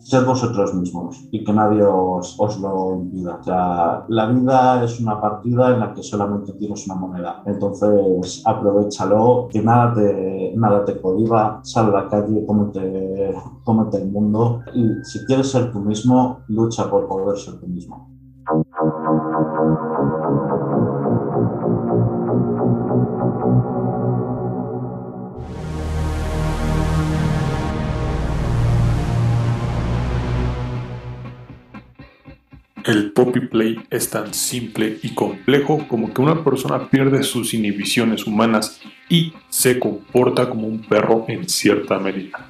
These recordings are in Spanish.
Sed vosotros mismos y que nadie os, lo impida. O la vida es una partida en la que solamente tienes una moneda. Entonces, aprovechalo, que nada te, nada te sal a la calle, cómete, cómete el mundo y si quieres ser tú mismo, lucha por poder ser tú mismo. El Poppy Play es tan simple y complejo como que una persona pierde sus inhibiciones humanas y se comporta como un perro en cierta medida.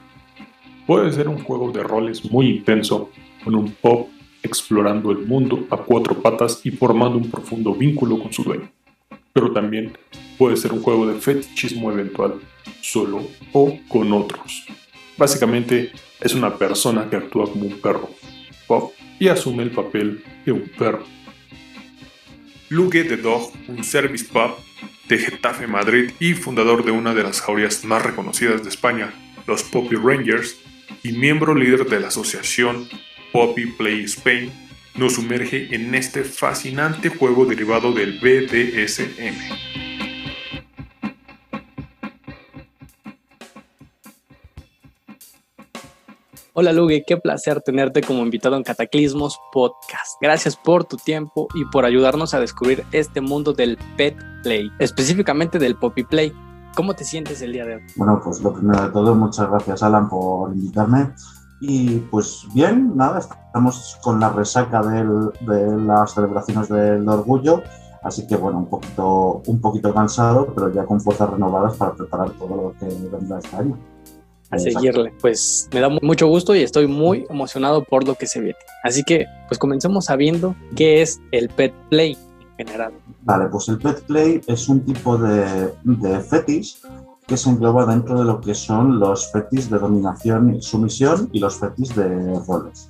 Puede ser un juego de roles muy intenso, con un pop explorando el mundo a cuatro patas y formando un profundo vínculo con su dueño. Pero también puede ser un juego de fetichismo eventual, solo o con otros. Básicamente es una persona que actúa como un perro, pop, y asume el papel de un perro. Lugue the Dog, un service pub de Getafe, Madrid y fundador de una de las jaurías más reconocidas de España, los Poppy Rangers, y miembro líder de la asociación Poppy Play Spain, nos sumerge en este fascinante juego derivado del BDSM. Hola Lugue, qué placer tenerte como invitado en Cataclismos Podcast. Gracias por tu tiempo y por ayudarnos a descubrir este mundo del pet play, específicamente del poppy play. ¿Cómo te sientes el día de hoy? Bueno, pues lo primero de todo, muchas gracias Alan por invitarme. Y pues bien, nada, estamos con la resaca del, de las celebraciones del orgullo, así que bueno, un poquito, un poquito cansado, pero ya con fuerzas renovadas para preparar todo lo que vendrá este año a seguirle. Pues me da mucho gusto y estoy muy emocionado por lo que se viene. Así que, pues comencemos sabiendo qué es el pet play en general. Vale, pues el pet play es un tipo de, de fetish que se engloba dentro de lo que son los fetis de dominación y sumisión y los fetis de roles.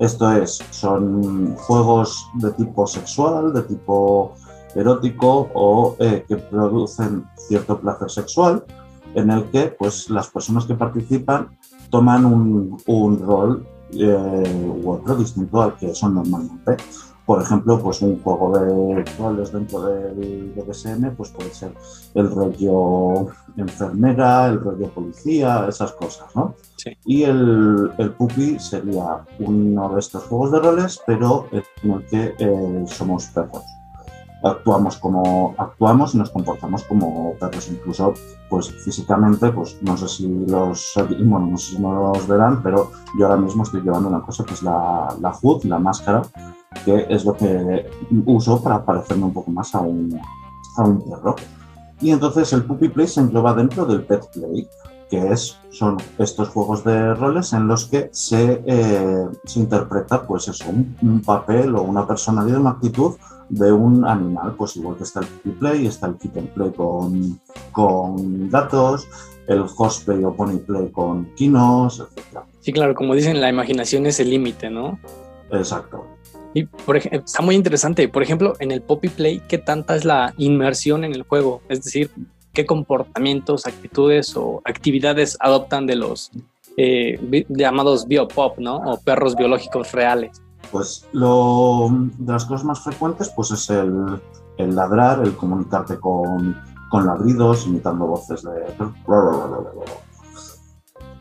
Esto es, son juegos de tipo sexual, de tipo erótico o eh, que producen cierto placer sexual en el que pues, las personas que participan toman un, un rol eh, u otro distinto al que son normalmente. Por ejemplo, pues un juego de roles dentro del BDSM pues puede ser el rollo enfermera, el rollo policía, esas cosas, ¿no? Sí. Y el, el puppy sería uno de estos juegos de roles, pero en el que eh, somos perros actuamos como actuamos y nos comportamos como perros. Incluso pues físicamente pues no sé si los bueno, no sé si verán pero yo ahora mismo estoy llevando una cosa que es la, la hood la máscara que es lo que uso para parecerme un poco más a un, a un perro. Y entonces el puppy play se engloba dentro del pet play que es, son estos juegos de roles en los que se, eh, se interpreta pues eso, un, un papel o una personalidad, una actitud de un animal, pues igual que está el Kitty Play, está el Kitten Play con, con gatos, el Horseplay o Pony Play con quinos, etc. Sí, claro, como dicen, la imaginación es el límite, ¿no? Exacto. Y por ejemplo, está muy interesante. Por ejemplo, en el Poppy Play, ¿qué tanta es la inmersión en el juego? Es decir, ¿qué comportamientos, actitudes o actividades adoptan de los eh, llamados biopop, ¿no? O perros biológicos reales. Pues de las cosas más frecuentes pues es el, ladrar, el comunicarte con, con, ladridos, imitando voces de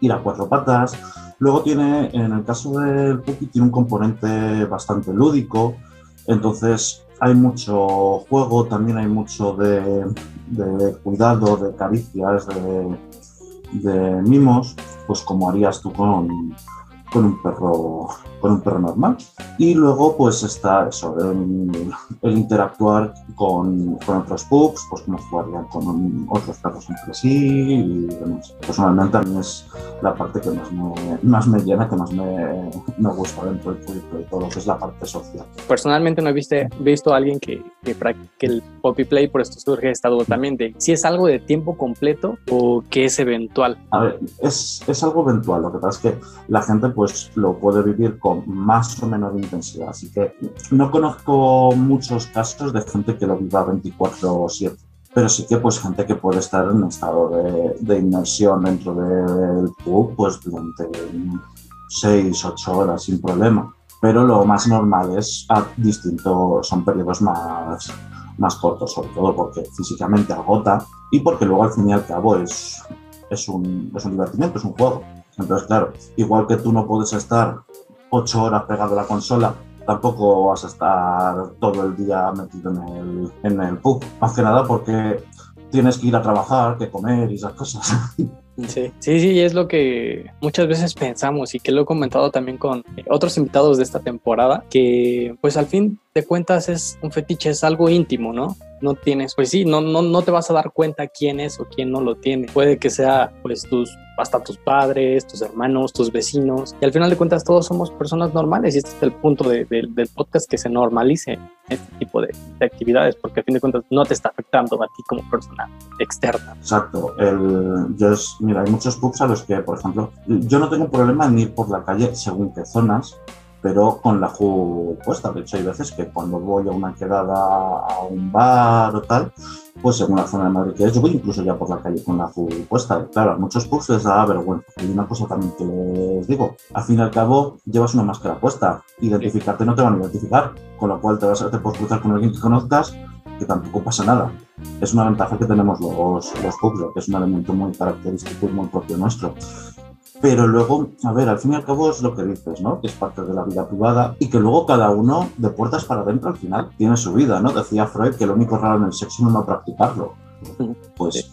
ir a cuatro patas. Luego tiene, en el caso del Puki, tiene un componente bastante lúdico, entonces hay mucho juego, también hay mucho de, de cuidado, de caricias, de, de mimos, pues como harías tú con, con un perro con un perro normal. Y luego pues está eso el, interactuar con, con, otros pups pues como jugarían con otros perros entre sí y personalmente a mí es la parte que más me, más me llena que más me, me gusta dentro del público y todo lo que es la parte social. Personalmente no he visto, visto a alguien que, que practique el poppy play por esto surge esta duda también de si es algo de tiempo completo o que es eventual. A ver es, es algo eventual lo que pasa es que la gente pues lo puede vivir con más o menos intensidad. Así que no conozco muchos casos de gente que lo viva 24/7 pero sí que pues gente que puede estar en un estado de, de inmersión dentro del pub pues durante 6, 8 horas sin problema. Pero lo más normal es a distintos, son periodos más, más cortos, sobre todo porque físicamente agota y porque luego al fin y al cabo es, es, un, es un divertimiento, es un juego. Entonces, claro, igual que tú no puedes estar 8 horas pegado a la consola tampoco vas a estar todo el día metido en el, en el pub. Más que nada porque tienes que ir a trabajar, que comer y esas cosas. Sí, sí, sí, es lo que muchas veces pensamos y que lo he comentado también con otros invitados de esta temporada, que pues al fin de cuentas es un fetiche, es algo íntimo, ¿no? No tienes, pues sí, no, no, no te vas a dar cuenta quién es o quién no lo tiene. Puede que sea pues tus hasta tus padres, tus hermanos, tus vecinos. Y al final de cuentas todos somos personas normales y este es el punto del podcast que se normalice este tipo de, actividades porque al fin de cuentas no te está afectando a ti como persona externa. Exacto. El, yo es, mira, hay muchos pubs a los que, por ejemplo, yo no tengo problema en ir por la calle según qué zonas, pero con la Ju puesta. De hecho, hay veces que cuando voy a una quedada a un bar o tal, pues según la zona de Madrid que es, yo voy incluso ya por la calle con la Ju puesta. Claro, a muchos pubs les da vergüenza. Y una cosa también que les digo, al fin y al cabo llevas una máscara puesta, identificarte no te van a identificar, con lo cual te, vas a, te puedes cruzar con alguien que conozcas que tampoco pasa nada. Es una ventaja que tenemos los, los pubs, que es un elemento muy característico y muy propio nuestro. Pero luego, a ver, al fin y al cabo es lo que dices, ¿no? Que es parte de la vida privada y que luego cada uno de puertas para adentro al final tiene su vida, ¿no? Decía Freud que lo único raro en el sexo es no practicarlo. Pues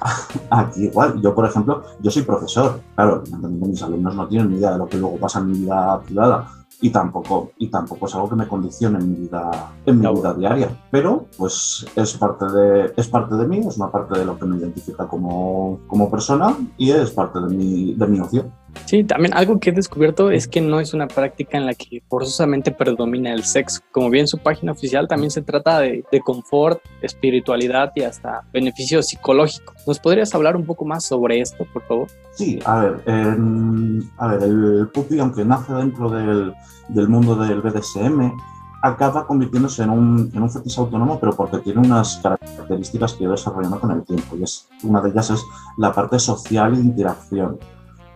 aquí igual, yo por ejemplo, yo soy profesor, claro, mis alumnos no tienen ni idea de lo que luego pasa en mi vida privada, y tampoco, y tampoco es algo que me condicione en mi vida, en mi vida diaria. Pero pues es parte, de, es parte de mí, es una parte de lo que me identifica como, como persona y es parte de mi, de mi ocio. Sí, también algo que he descubierto es que no es una práctica en la que forzosamente predomina el sexo. Como bien su página oficial, también se trata de, de confort, espiritualidad y hasta beneficios psicológicos. ¿Nos podrías hablar un poco más sobre esto, por favor? Sí, a ver, a ver el puppy, aunque nace dentro del, del mundo del BDSM, acaba convirtiéndose en un, en un fetiche autónomo, pero porque tiene unas características que he ido desarrollando con el tiempo. Y es, una de ellas es la parte social de interacción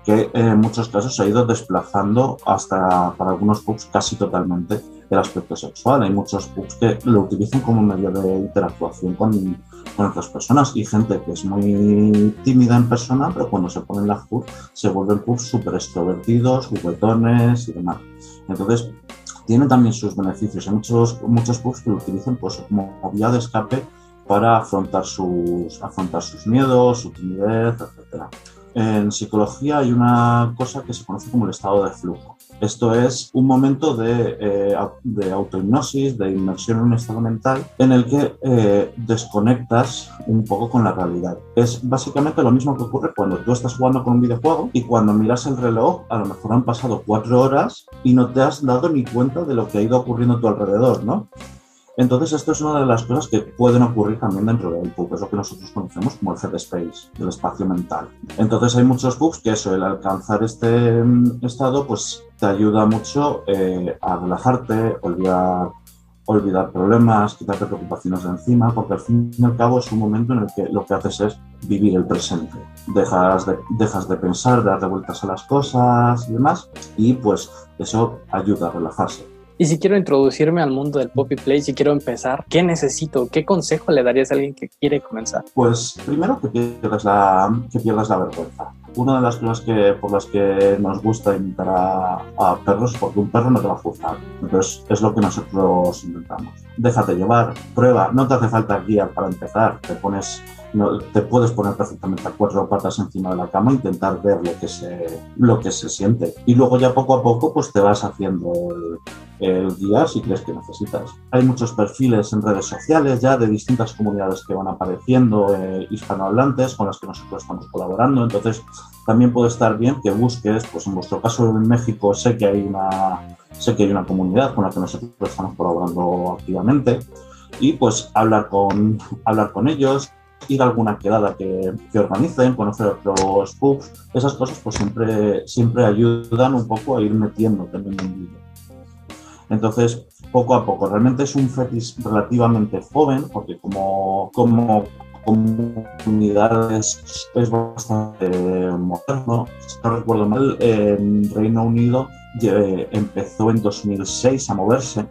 que en muchos casos se ha ido desplazando hasta, para algunos pubs, casi totalmente el aspecto sexual. Hay muchos pubs que lo utilizan como medio de interactuación con, con otras personas y gente que es muy tímida en persona, pero cuando se ponen la pubs se vuelven pubs súper extrovertidos, juguetones y demás. Entonces, tiene también sus beneficios. Hay muchos, muchos pubs que lo utilizan pues, como vía de escape para afrontar sus, afrontar sus miedos, su timidez, etcétera. En psicología hay una cosa que se conoce como el estado de flujo. Esto es un momento de, eh, de autohipnosis, de inmersión en un estado mental en el que eh, desconectas un poco con la realidad. Es básicamente lo mismo que ocurre cuando tú estás jugando con un videojuego y cuando miras el reloj, a lo mejor han pasado cuatro horas y no te has dado ni cuenta de lo que ha ido ocurriendo a tu alrededor, ¿no? Entonces, esto es una de las cosas que pueden ocurrir también dentro del pub, es lo que nosotros conocemos como el headspace, el espacio mental. Entonces, hay muchos pubs que eso, el alcanzar este mm, estado, pues te ayuda mucho eh, a relajarte, olvidar, olvidar problemas, quitarte preocupaciones de encima, porque al fin y al cabo es un momento en el que lo que haces es vivir el presente. Dejas de, pensar, de dar vueltas a las cosas y demás, y pues eso ayuda a relajarse. Y si quiero introducirme al mundo del Poppy Play, si quiero empezar, ¿qué necesito? ¿Qué consejo le darías a alguien que quiere comenzar? Pues primero que pierdas la, que pierdas la vergüenza. Una de las cosas que, por las que nos gusta invitar a, perros, porque un perro no te va a juzgar. Entonces es lo que nosotros intentamos. Déjate llevar, prueba, no te hace falta guía para empezar, te pones no, te puedes poner perfectamente a cuatro patas encima de la cama intentar ver lo que se, lo que se siente. Y luego ya poco a poco pues te vas haciendo el, el guía si crees que necesitas. Hay muchos perfiles en redes sociales ya de distintas comunidades que van apareciendo, eh, hispanohablantes, con las que nosotros estamos colaborando. Entonces también puede estar bien que busques, pues en vuestro caso en México sé que hay una, sé que hay una comunidad con la que nosotros estamos colaborando activamente y pues hablar con, hablar con ellos, ir a alguna quedada que, que organicen, conocer otros pubs, esas cosas pues siempre, siempre ayudan un poco a ir metiendo también en. Entonces, poco a poco, realmente es un fetish relativamente joven, porque como, como comunidad es, bastante moderno. Si no recuerdo mal, en Reino Unido empezó en 2006 a moverse.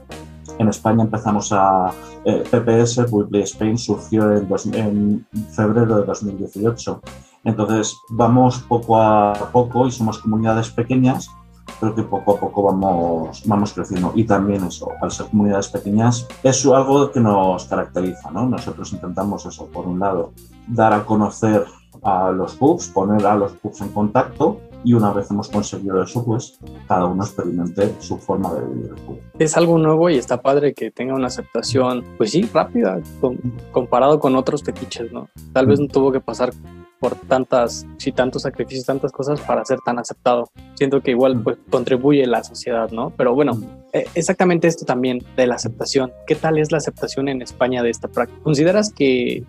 En España empezamos a... Eh, PPS, Public Spain, surgió en, en febrero de 2018. Entonces vamos poco a poco y somos comunidades pequeñas creo que poco a poco vamos, vamos creciendo. Y también eso, al ser comunidades pequeñas, es algo que nos caracteriza, ¿no? Nosotros intentamos eso, por un lado, dar a conocer a los pubs, poner a los pubs en contacto y una vez hemos conseguido eso, pues cada uno experimente su forma de vivir el pub. Es algo nuevo y está padre que tenga una aceptación, pues sí, rápida, comparado con otros fetiches, ¿no? Tal vez no tuvo que pasar por tantas, sí, tantos sacrificios, tantas cosas para ser tan aceptado. Siento que igual pues, contribuye la sociedad, ¿no? Pero bueno, eh, exactamente esto también de la aceptación. ¿Qué tal es la aceptación en España de esta práctica? ¿Consideras que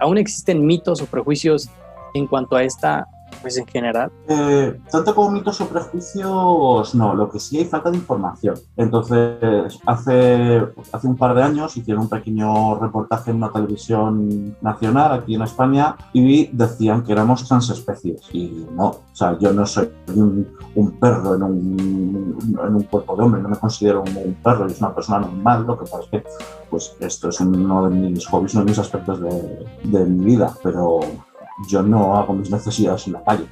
aún existen mitos o prejuicios en cuanto a esta pues en general. Eh, tanto como mitos o prejuicios, no, lo que sí hay falta de información. Entonces, hace, hace un par de años hicieron un pequeño reportaje en una televisión nacional aquí en España y decían que éramos transespecies. Y no, o sea, yo no soy un, un perro en un, en un, cuerpo de hombre, no me considero un, perro, es una persona normal, lo que pasa es que pues, esto es uno de mis hobbies, uno de mis aspectos de, de mi vida, pero yo no hago mis necesidades en la calle,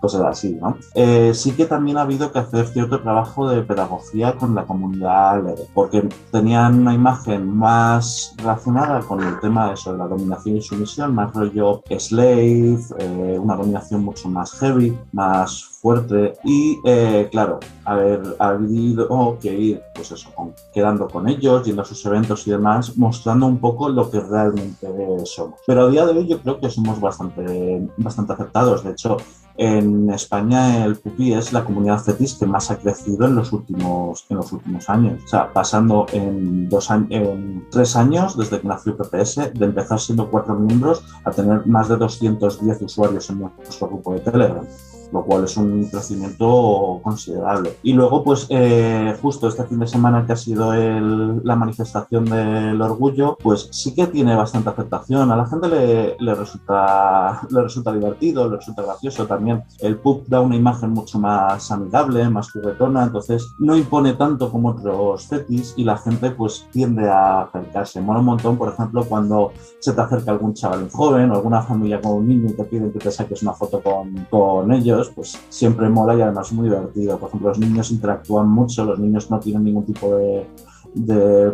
cosas así, ¿no? Eh, sí que también ha habido que hacer cierto trabajo de pedagogía con la comunidad porque tenían una imagen más relacionada con el tema de la dominación y sumisión, más rollo slave, eh, una dominación mucho más heavy, más fuerte y eh, claro, haber habido que ir pues eso, quedando con ellos, yendo a sus eventos y demás, mostrando un poco lo que realmente somos. Pero a día de hoy yo creo que somos bastante, bastante aceptados. De hecho, en España el pupi es la comunidad fetis que más ha crecido en los últimos, en los últimos años. O sea, pasando en, dos en tres años desde que nació PPS, de empezar siendo cuatro miembros a tener más de 210 usuarios en nuestro grupo de Telegram lo cual es un crecimiento considerable. Y luego, pues eh, justo este fin de semana que ha sido el, la manifestación del orgullo, pues sí que tiene bastante aceptación. A la gente le, le, resulta, le resulta divertido, le resulta gracioso también. El pub da una imagen mucho más amigable, más juguetona, entonces no impone tanto como otros fetis y la gente pues tiende a acercarse. Mola un montón, por ejemplo, cuando se te acerca algún chaval joven o alguna familia con un niño y te piden que te saques una foto con, con ellos pues siempre mola y además es muy divertido. Por ejemplo, los niños interactúan mucho, los niños no tienen ningún tipo de,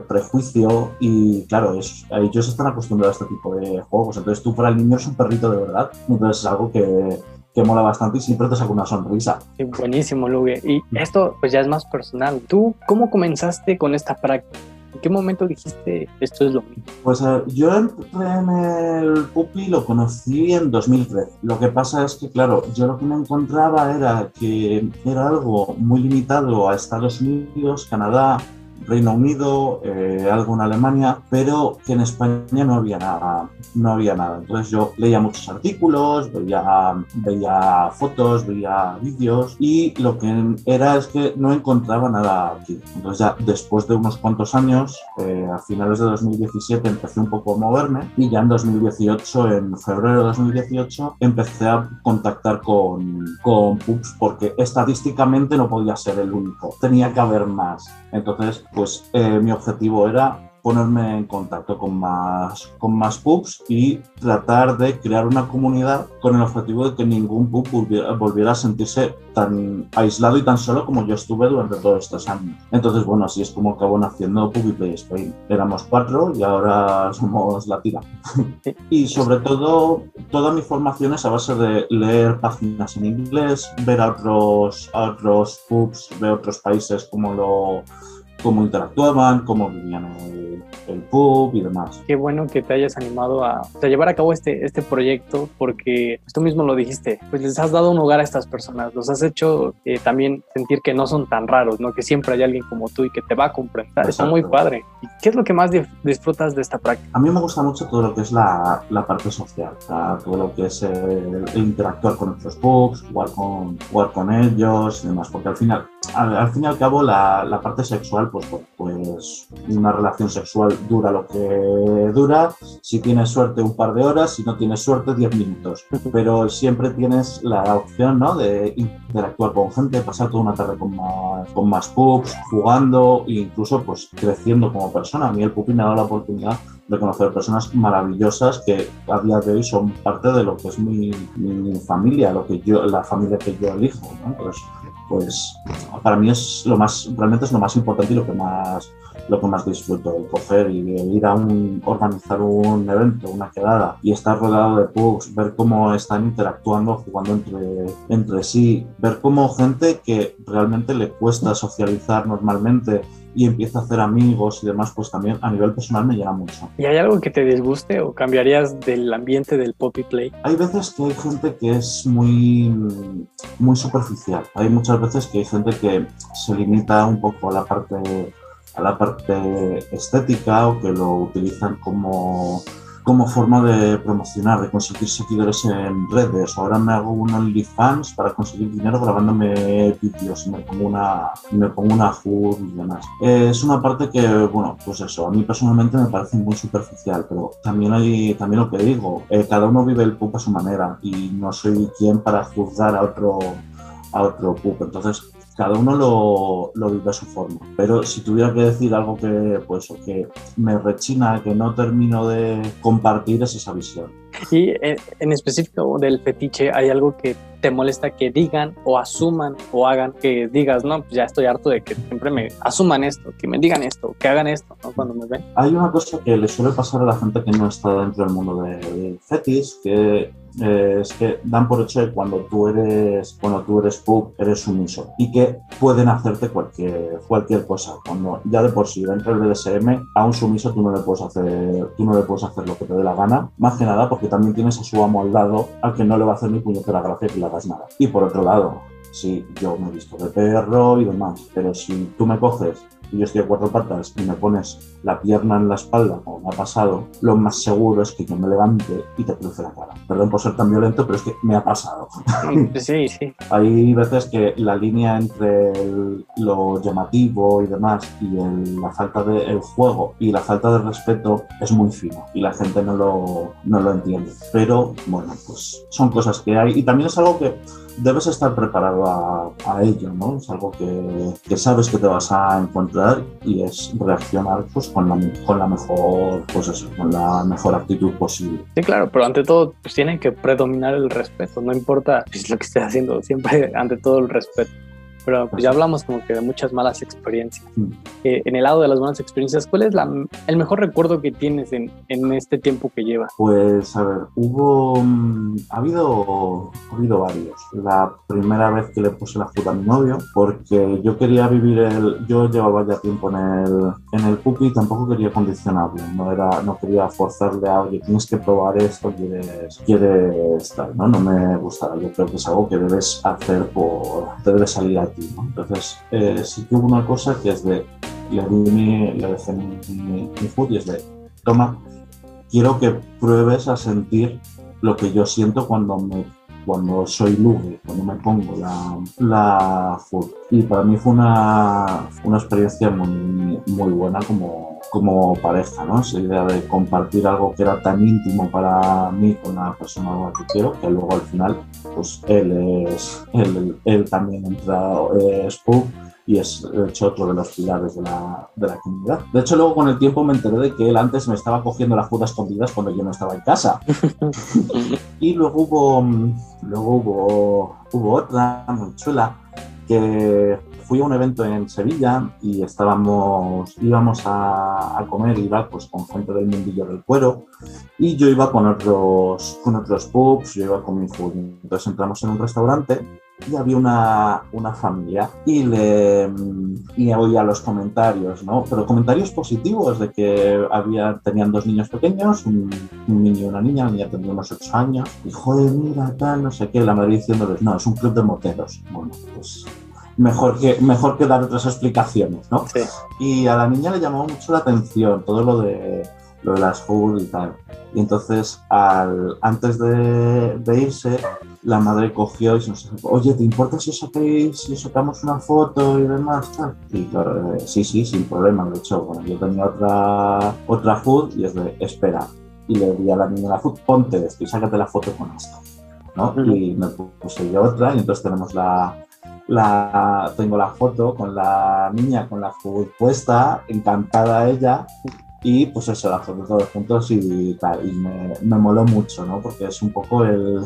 prejuicio y claro, ellos están acostumbrados a este tipo de juegos. Entonces tú para el niño es un perrito de verdad. Entonces es algo que, mola bastante y siempre te saca una sonrisa. buenísimo, Lugue. Y esto pues ya es más personal. ¿Tú cómo comenzaste con esta práctica? ¿En qué momento dijiste esto es lo mío? Pues eh, yo entré en el Pupi lo conocí en 2013. Lo que pasa es que, claro, yo lo que me encontraba era que era algo muy limitado a Estados Unidos, Canadá, Reino Unido, eh, algo en Alemania, pero que en España no había nada. No había nada. Entonces yo leía muchos artículos, veía, veía fotos, veía vídeos y lo que era es que no encontraba nada aquí. Entonces ya después de unos cuantos años, eh, a finales de 2017 empecé un poco a moverme y ya en 2018, en febrero de 2018, empecé a contactar con, con pubs porque estadísticamente no podía ser el único. Tenía que haber más. Entonces pues eh, mi objetivo era ponerme en contacto con más, con más pubs y tratar de crear una comunidad con el objetivo de que ningún pub volviera, a sentirse tan aislado y tan solo como yo estuve durante todos estos años. Entonces, bueno, así es como acabó naciendo Pub y Play Spain. Éramos cuatro y ahora somos la tira. y sobre todo, toda mi formación es a base de leer páginas en inglés, ver a otros, a otros pubs de otros países como lo cómo interactuaban, cómo vivían el, el, pub y demás. Qué bueno que te hayas animado a, llevar a cabo este, este proyecto porque tú mismo lo dijiste, pues les has dado un lugar a estas personas, los has hecho eh, también sentir que no son tan raros, ¿no? que siempre hay alguien como tú y que te va a comprender. Está muy padre. ¿Y qué es lo que más disfrutas de esta práctica? A mí me gusta mucho todo lo que es la, la parte social, todo lo que es el, interactuar con otros pubs, jugar con, jugar con ellos y demás, porque al final, al, fin y al cabo la, la parte sexual pues pues una relación sexual dura lo que dura, si tienes suerte un par de horas, si no tienes suerte 10 minutos, pero siempre tienes la opción ¿no? de interactuar con gente, pasar toda una tarde con más, con más pups, jugando e incluso pues creciendo como persona. A mí el pupi me ha dado la oportunidad de conocer personas maravillosas que a día de hoy son parte de lo que es mi, mi familia, lo que yo, la familia que yo elijo. Pues, pues para mí es lo más, realmente es lo más importante y lo que más, lo que más disfruto, el coger y ir a un, organizar un evento, una quedada y estar rodeado de pugs, ver cómo están interactuando, jugando entre, entre sí, ver cómo gente que realmente le cuesta socializar normalmente y empieza a hacer amigos y demás, pues también a nivel personal me llena mucho. ¿Y hay algo que te disguste o cambiarías del ambiente del Poppy Play? Hay veces que hay gente que es muy, muy superficial. Hay muchas veces que hay gente que se limita un poco a la parte a la parte estética o que lo utilizan como como forma de promocionar, de conseguir seguidores en redes. Ahora me hago un OnlyFans para conseguir dinero grabándome vídeos y me pongo una, me pongo una HUD y demás. es una parte que, bueno, pues eso, a mí personalmente me parece muy superficial, pero también hay, también lo que digo, eh, cada uno vive el PUP a su manera y no soy quien para juzgar a otro a otro PUP. Entonces, cada uno lo, lo, vive a su forma. Pero si tuviera que decir algo que, pues, que me rechina, que no termino de compartir, es esa visión. Y eh, en específico del fetiche, ¿hay algo que te molesta que digan o asuman o hagan que digas, no, pues ya estoy harto de que siempre me asuman esto, que me digan esto, que hagan esto, ¿no? Cuando me ven. Hay una cosa que le suele pasar a la gente que no está dentro del mundo del fetiche, que eh, es que dan por hecho que cuando tú eres cuando tú eres pub eres sumiso y que pueden hacerte cualquier cualquier cosa. Cuando ya de por sí dentro del BDSM a un sumiso tú no le puedes hacer tú no le puedes hacer lo que te dé la gana. Más que nada porque también tienes a su amo al lado al que no le va a hacer ni puñetera gracia que le hagas nada. Y por otro lado sí yo me he visto de perro y demás pero si tú me coges y yo estoy a cuatro patas y me pones la pierna en la espalda, como me ha pasado, lo más seguro es que yo me levante y te cruce la cara. Perdón por ser tan violento, pero es que me ha pasado. Sí, sí. Hay veces que la línea entre lo llamativo y demás y la falta de el juego y la falta de respeto es muy fina y la gente no lo, no lo entiende. Pero bueno, pues son cosas que hay y también es algo que debes estar preparado a, a ello, ¿no? Es algo que, sabes que te vas a encontrar y es reaccionar pues, con, la, con la mejor, pues con la mejor actitud posible. Sí, claro, pero ante todo pues tiene que predominar el respeto, no importa pues, lo que estés haciendo, siempre ante todo el respeto pero pues ya hablamos como que de muchas malas experiencias. Mm. Eh, en el lado de las buenas experiencias, ¿cuál es la, el mejor recuerdo que tienes en, en este tiempo que llevas? Pues a ver, hubo, mm, ha habido, ha habido varios. La primera vez que le puse la fruta a mi novio, porque yo quería vivir el, yo llevaba ya tiempo en el, en el pupi y tampoco quería condicionarlo, no era, no quería forzarle a, oye, tienes que probar esto, quieres, quieres tal, ¿no? No me gustaba, yo creo que es algo que debes hacer por, te debe salir a entonces, eh, sí que hubo una cosa que es de, le, di le dejé mi, mi, food y es de, toma, quiero que pruebes a sentir lo que yo siento cuando me cuando soy luge, cuando me pongo la, la food. Y para mí fue una, una experiencia muy, muy buena como, como pareja, ¿no? Esa idea de compartir algo que era tan íntimo para mí con la persona que quiero, que luego al final, pues él es, él, él también entra, es pub y es de hecho otro de los pilares de la, de la, comunidad. De hecho, luego con el tiempo me enteré de que él antes me estaba cogiendo las putas escondidas cuando yo no estaba en casa. y luego hubo, luego hubo, hubo otra muy chula que fui a un evento en Sevilla y estábamos, íbamos a, a comer, iba pues con gente del mundillo del cuero y yo iba con otros, con otros pubs, yo iba con mi food. Entonces entramos en un restaurante y había una, una familia y, le, y oía los comentarios, ¿no? Pero comentarios positivos de que había, tenían dos niños pequeños, un, un niño y una niña, la niña tenía unos ocho años, y joder, mira, tal, no sé qué, la madre diciéndoles, no, es un club de moteros. Bueno, pues mejor que, mejor que dar otras explicaciones, ¿no? Sí. Y a la niña le llamó mucho la atención todo lo de, lo de las food y tal. Y entonces, al, antes de, de irse, la madre cogió y se nos dijo, oye, ¿te importa si os sacáis, si os sacamos una foto y demás? Y claro, eh, sí, sí, sin problema. De hecho, bueno, yo tenía otra, otra food y es de, espera. Y le di a la niña la food, ponte esto y sácate la foto con esto. ¿no? Y me puse yo otra y entonces tenemos la, la, tengo la foto con la niña con la food puesta, encantada ella, y pues eso, la foto todos juntos y tal, y me, me moló mucho, ¿no? Porque es un poco el,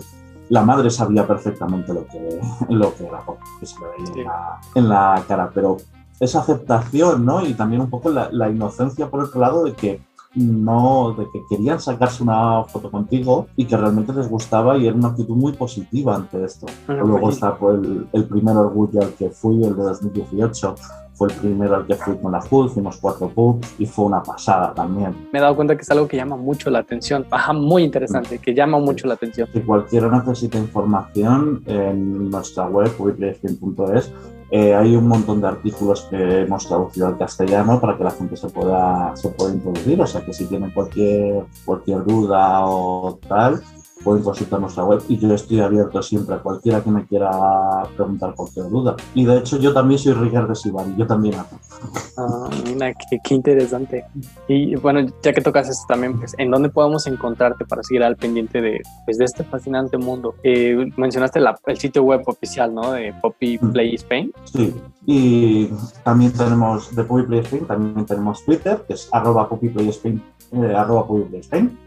la madre sabía perfectamente lo que, lo que era, porque se le veía en, la, cara, pero esa aceptación, ¿no? Y también un poco la, la, inocencia por otro lado de que no, de que querían sacarse una foto contigo y que realmente les gustaba y era una actitud muy positiva ante esto. Luego pues está pues, el, el, primer orgullo al que fui, el de 2018, fue el primero al que fui con la FUD, fuimos cuatro pubs y fue una pasada también. Me he dado cuenta que es algo que llama mucho la atención, Ajá, muy interesante, que llama mucho la atención. Si cualquiera necesita información, en nuestra web, wiplayspin.es, eh, hay un montón de artículos que hemos traducido al castellano para que la gente se pueda, se pueda introducir, o sea que si tienen cualquier, cualquier duda o tal, pueden consultar nuestra web y yo estoy abierto siempre a cualquiera que me quiera preguntar cualquier duda. Y de hecho yo también soy Ricardo Sibari, yo también hago. Ah, mira, qué, qué, interesante. Y bueno, ya que tocas esto también, pues, ¿en dónde podemos encontrarte para seguir al pendiente de, pues, de este fascinante mundo? Eh, mencionaste la, el sitio web oficial, ¿no? De Poppy. Play Spain. Sí, y también tenemos de Poppy Play Spain, también tenemos Twitter, que es arroba Poppy Play Spain eh, arroba.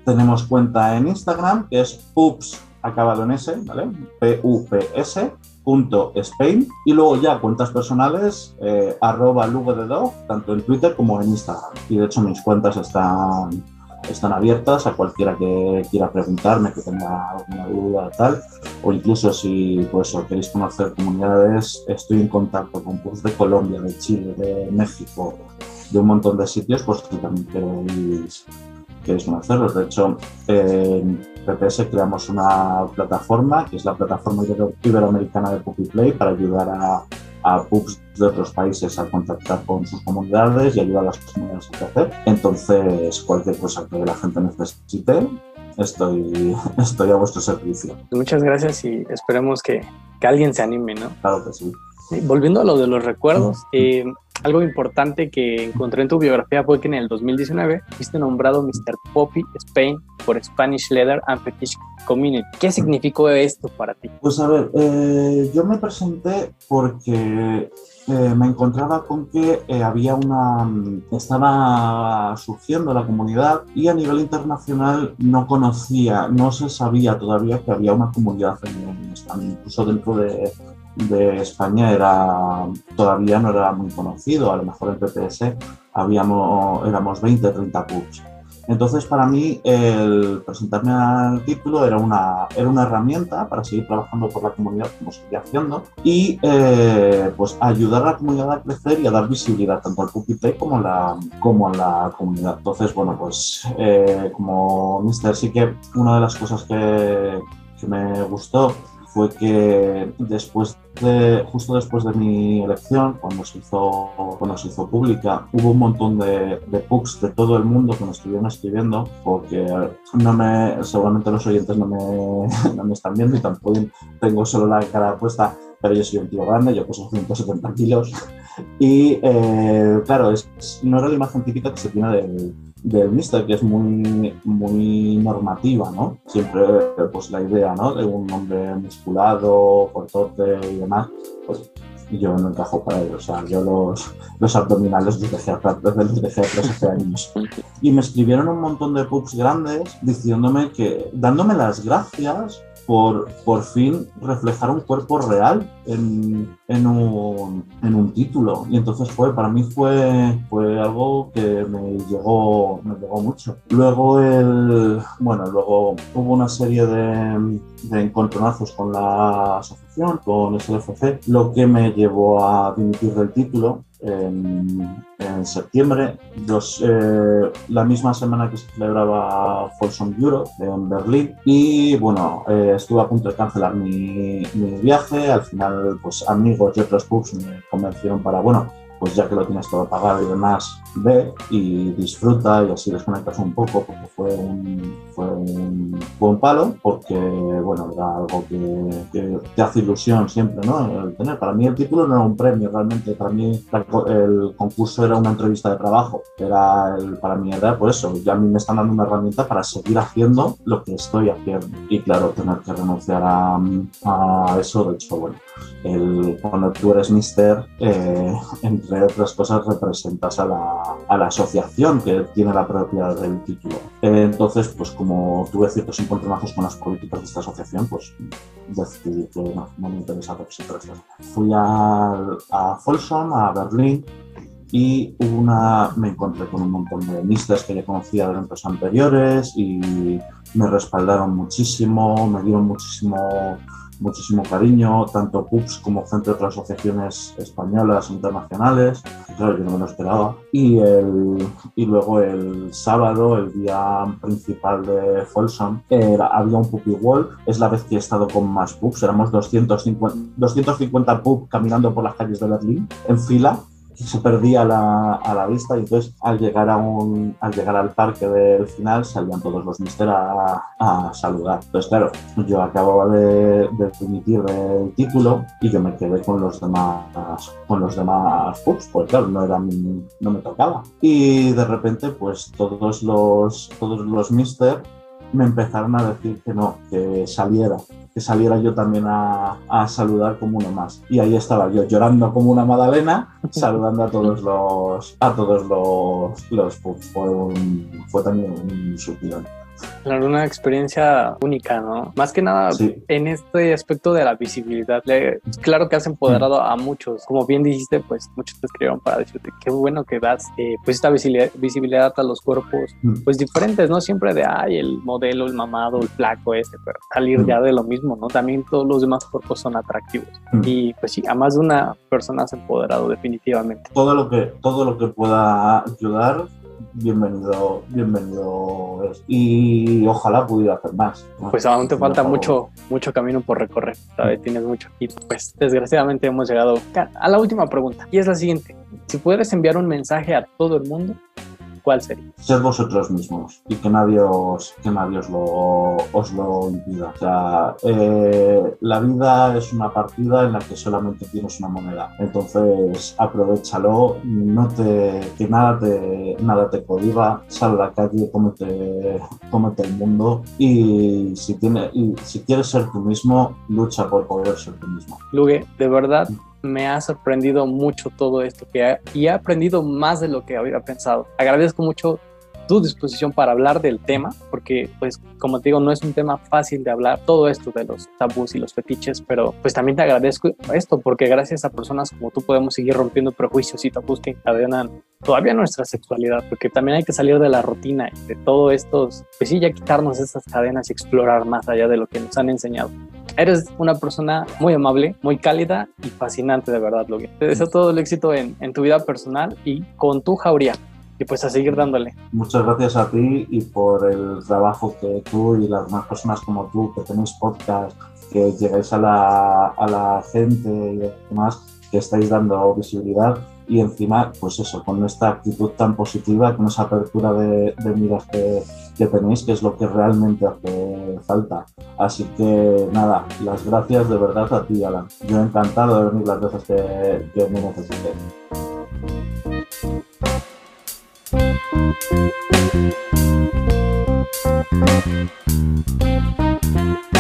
Tenemos cuenta en Instagram que es pups acabado en S, ¿vale? P-U-P-S punto Spain y luego ya cuentas personales eh, arroba Lugo de Dog, tanto en Twitter como en Instagram. Y de hecho mis cuentas están, están abiertas a cualquiera que quiera preguntarme, que tenga alguna duda tal, o incluso si pues, o queréis conocer comunidades, estoy en contacto con pups de Colombia, de Chile, de México, de un montón de sitios, pues si también queréis, queréis conocerlos. De hecho, en PPS creamos una plataforma, que es la plataforma iberoamericana de Puppy Play, para ayudar a, a pups de otros países a contactar con sus comunidades y ayudar a las comunidades a crecer. Entonces, cualquier cosa que la gente necesite, estoy, estoy a vuestro servicio. Muchas gracias y esperemos que, que alguien se anime, ¿no? Claro que sí. Volviendo a lo de los recuerdos, eh, algo importante que encontré en tu biografía fue que en el 2019 fuiste nombrado Mr. Poppy Spain por Spanish Leather and Fetish Community. ¿Qué significó esto para ti? Pues a ver, eh, yo me presenté porque eh, me encontraba con que eh, había una. estaba surgiendo la comunidad y a nivel internacional no conocía, no se sabía todavía que había una comunidad en España, incluso dentro de de España era todavía no era muy conocido, a lo mejor en PPS habíamos, éramos 20, 30 pubs. Entonces para mí el presentarme al título era una, era una herramienta para seguir trabajando por la comunidad como seguía haciendo y eh, pues ayudar a la comunidad a crecer y a dar visibilidad tanto al Play como, la, como a la comunidad. Entonces bueno pues eh, como Mister sí que una de las cosas que, que me gustó fue que después de, justo después de mi elección, cuando se hizo, cuando se hizo pública, hubo un montón de, de pugs de todo el mundo que me estuvieron escribiendo, porque no me, seguramente los oyentes no me, no me están viendo y tampoco tengo solo la cara puesta, pero yo soy un tío grande, yo peso 170 kilos. Y eh, claro, es, no era la imagen típica que se tiene del del Mister, que es muy, muy normativa, ¿no? Siempre, pues la idea, ¿no? De un hombre musculado, cortote y demás, pues yo no encajo para ello. O sea, yo los, los abdominales los dejé, los dejé hace años. Y me escribieron un montón de pubs grandes diciéndome que, dándome las gracias por, por fin reflejar un cuerpo real en, en, un, en, un, título. Y entonces fue, para mí fue, fue algo que me llegó, me llegó mucho. Luego, el, bueno, luego hubo una serie de, de encontronazos con la asociación, con SLFC, lo que me llevó a dimitir del título en, septiembre, eh, la misma semana que se celebraba Folsom Europe en Berlín. Y bueno, eh, estuve a punto de cancelar mi, mi, viaje. Al final, pues amigos y otros pubs me convencieron para, bueno, pues ya que lo tienes todo pagado y demás, ve y disfruta y así desconectas un poco porque fue un, fue un, fue palo, porque bueno, era algo que, te hace ilusión siempre, ¿no? El tener. Para mí el título no era un premio realmente, para mí el concurso era una entrevista de trabajo, era el, para mí era por eso, ya a mí me están dando una herramienta para seguir haciendo lo que estoy haciendo y claro, tener que renunciar a, a eso, de hecho, bueno, el, cuando tú eres mister, eh, entre otras cosas, representas a la, a la, asociación que tiene la propiedad del título. entonces, pues como tuve ciertos encontronazos con las políticas de esta asociación, pues decidí que no, me interesa representar. Fui a, a Folsom, a Berlín, y una, me encontré con un montón de misters que ya conocía de eventos anteriores y me respaldaron muchísimo, me dieron muchísimo muchísimo cariño, tanto PUBs como frente a otras asociaciones españolas internacionales. Claro, yo no me lo esperaba. Y, el, y luego el sábado, el día principal de Folsom, era, había un puppy wall. Es la vez que he estado con más pubs. Éramos 250, 250 pubs caminando por las calles de Berlín en fila se perdía la, a la, vista y entonces al llegar, a un, al llegar al parque del final salían todos los mister a, a saludar. Entonces, claro, yo acababa de, de dimitir del título y yo me quedé con los demás con los demás pubs, pues claro, no, era no me tocaba. Y de repente, pues todos los, todos los mister me empezaron a decir que no, que saliera, que saliera yo también a, a, saludar como uno más. Y ahí estaba yo llorando como una magdalena, saludando a todos los, a todos los, los fue, un, fue también un subidón. Claro, una experiencia única, ¿no? Más que nada en este aspecto de la visibilidad. claro que has empoderado a muchos. Como bien dijiste, pues muchos te escribieron para decirte qué bueno que das eh, pues esta visibilidad, a los cuerpos mm. pues diferentes, ¿no? Siempre de, ay, el modelo, el mamado, el flaco este, pero salir mm. ya de lo mismo, ¿no? También todos los demás cuerpos son atractivos. Mm. Y pues sí, a más de una persona has empoderado definitivamente. Todo lo que, todo lo que pueda ayudar bienvenido, bienvenido Y ojalá pudiera hacer más. Pues aún te falta mucho, mucho camino por recorrer, ¿sabes? Tienes mucho. Y pues desgraciadamente hemos llegado a la última pregunta. Y es la siguiente. Si puedes enviar un mensaje a todo el mundo, ¿cuál sería? Ser vosotros mismos y que nadie os, que nadie os, lo, os lo impida. O sea, eh, la vida es una partida en la que solamente tienes una moneda. Entonces, aprovechalo, no te, que nada te, nada te sal a la calle, cómete, cómete el mundo y si, tiene, y si quieres ser tú mismo, lucha por poder ser tú mismo. Lugue, de verdad, me ha sorprendido mucho todo esto que y he aprendido más de lo que había pensado. Agradezco mucho tu disposición para hablar del tema, porque pues como te digo, no es un tema fácil de hablar todo esto de los tabús y los fetiches, pero pues también te agradezco esto, porque gracias a personas como tú podemos seguir rompiendo prejuicios y tabús que encadenan todavía nuestra sexualidad, porque también hay que salir de la rutina y de todo esto, pues sí, ya quitarnos esas cadenas y explorar más allá de lo que nos han enseñado. Eres una persona muy amable, muy cálida y fascinante, de verdad, Logan. Te deseo todo el éxito en, en tu vida personal y con tu jauría y pues a seguir dándole. Muchas gracias a ti y por el trabajo que tú y las demás personas como tú que tenéis podcast, que llegáis a la, a la gente y demás, que estáis dando visibilidad y encima, pues eso, con esta actitud tan positiva, con esa apertura de, de miras que, que, tenéis, que es lo que realmente hace falta. Así que nada, las gracias de verdad a ti, Alan. Yo encantado de venir las veces que, que me necesites. Thank you.